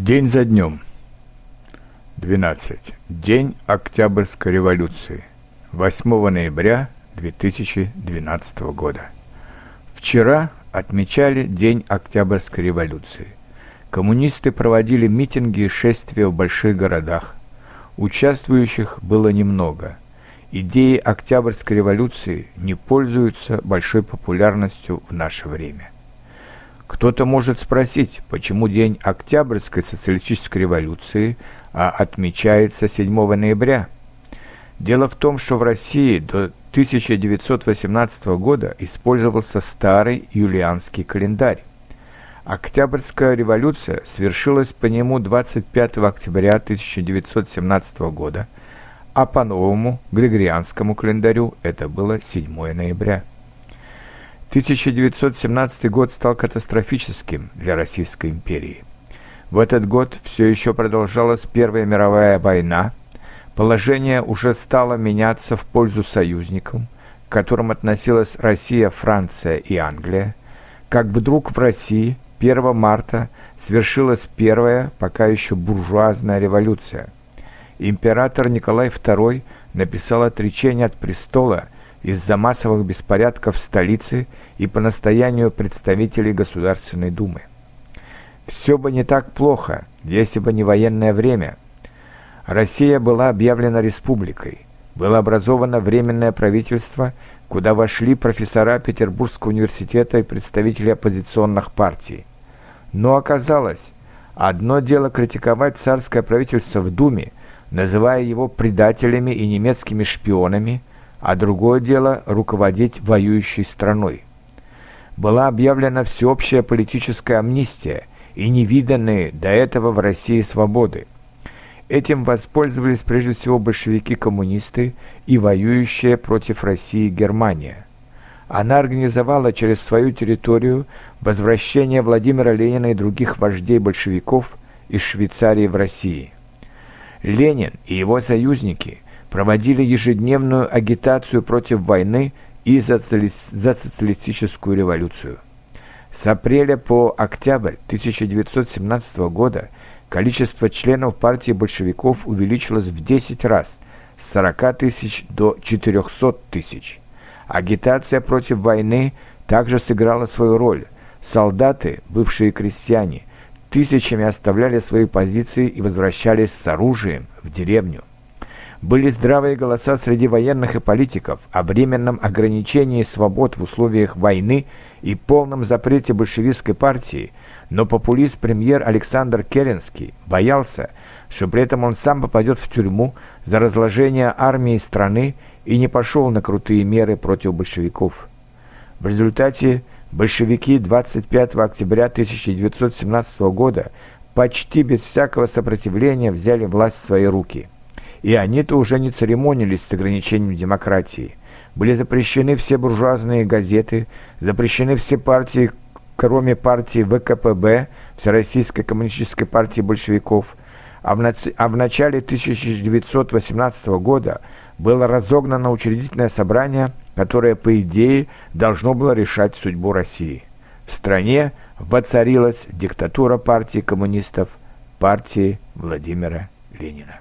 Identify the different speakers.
Speaker 1: День за днем. 12. День Октябрьской революции. 8 ноября 2012 года. Вчера отмечали День Октябрьской революции. Коммунисты проводили митинги и шествия в больших городах. Участвующих было немного. Идеи Октябрьской революции не пользуются большой популярностью в наше время. Кто-то может спросить, почему День Октябрьской социалистической революции а отмечается 7 ноября. Дело в том, что в России до 1918 года использовался старый юлианский календарь. Октябрьская революция свершилась по нему 25 октября 1917 года, а по новому григорианскому календарю это было 7 ноября. 1917 год стал катастрофическим для Российской империи. В этот год все еще продолжалась Первая мировая война, положение уже стало меняться в пользу союзников, к которым относилась Россия, Франция и Англия, как вдруг в России 1 марта свершилась первая, пока еще буржуазная революция. Император Николай II написал отречение от престола – из-за массовых беспорядков в столице и по настоянию представителей Государственной Думы. Все бы не так плохо, если бы не военное время. Россия была объявлена республикой. Было образовано Временное правительство, куда вошли профессора Петербургского университета и представители оппозиционных партий. Но оказалось, одно дело критиковать царское правительство в Думе, называя его предателями и немецкими шпионами, а другое дело руководить воюющей страной. Была объявлена всеобщая политическая амнистия и невиданные до этого в России свободы. Этим воспользовались прежде всего большевики-коммунисты и воюющая против России Германия. Она организовала через свою территорию возвращение Владимира Ленина и других вождей большевиков из Швейцарии в России. Ленин и его союзники – проводили ежедневную агитацию против войны и за, за социалистическую революцию. С апреля по октябрь 1917 года количество членов партии большевиков увеличилось в 10 раз с 40 тысяч до 400 тысяч. Агитация против войны также сыграла свою роль. Солдаты, бывшие крестьяне, тысячами оставляли свои позиции и возвращались с оружием в деревню. Были здравые голоса среди военных и политиков о временном ограничении свобод в условиях войны и полном запрете большевистской партии, но популист-премьер Александр Керенский боялся, что при этом он сам попадет в тюрьму за разложение армии страны и не пошел на крутые меры против большевиков. В результате большевики 25 октября 1917 года почти без всякого сопротивления взяли власть в свои руки – и они-то уже не церемонились с ограничением демократии. Были запрещены все буржуазные газеты, запрещены все партии, кроме партии ВКПБ, Всероссийской коммунистической партии большевиков, а в, нац... а в начале 1918 года было разогнано учредительное собрание, которое, по идее, должно было решать судьбу России. В стране воцарилась диктатура партии коммунистов, партии Владимира Ленина.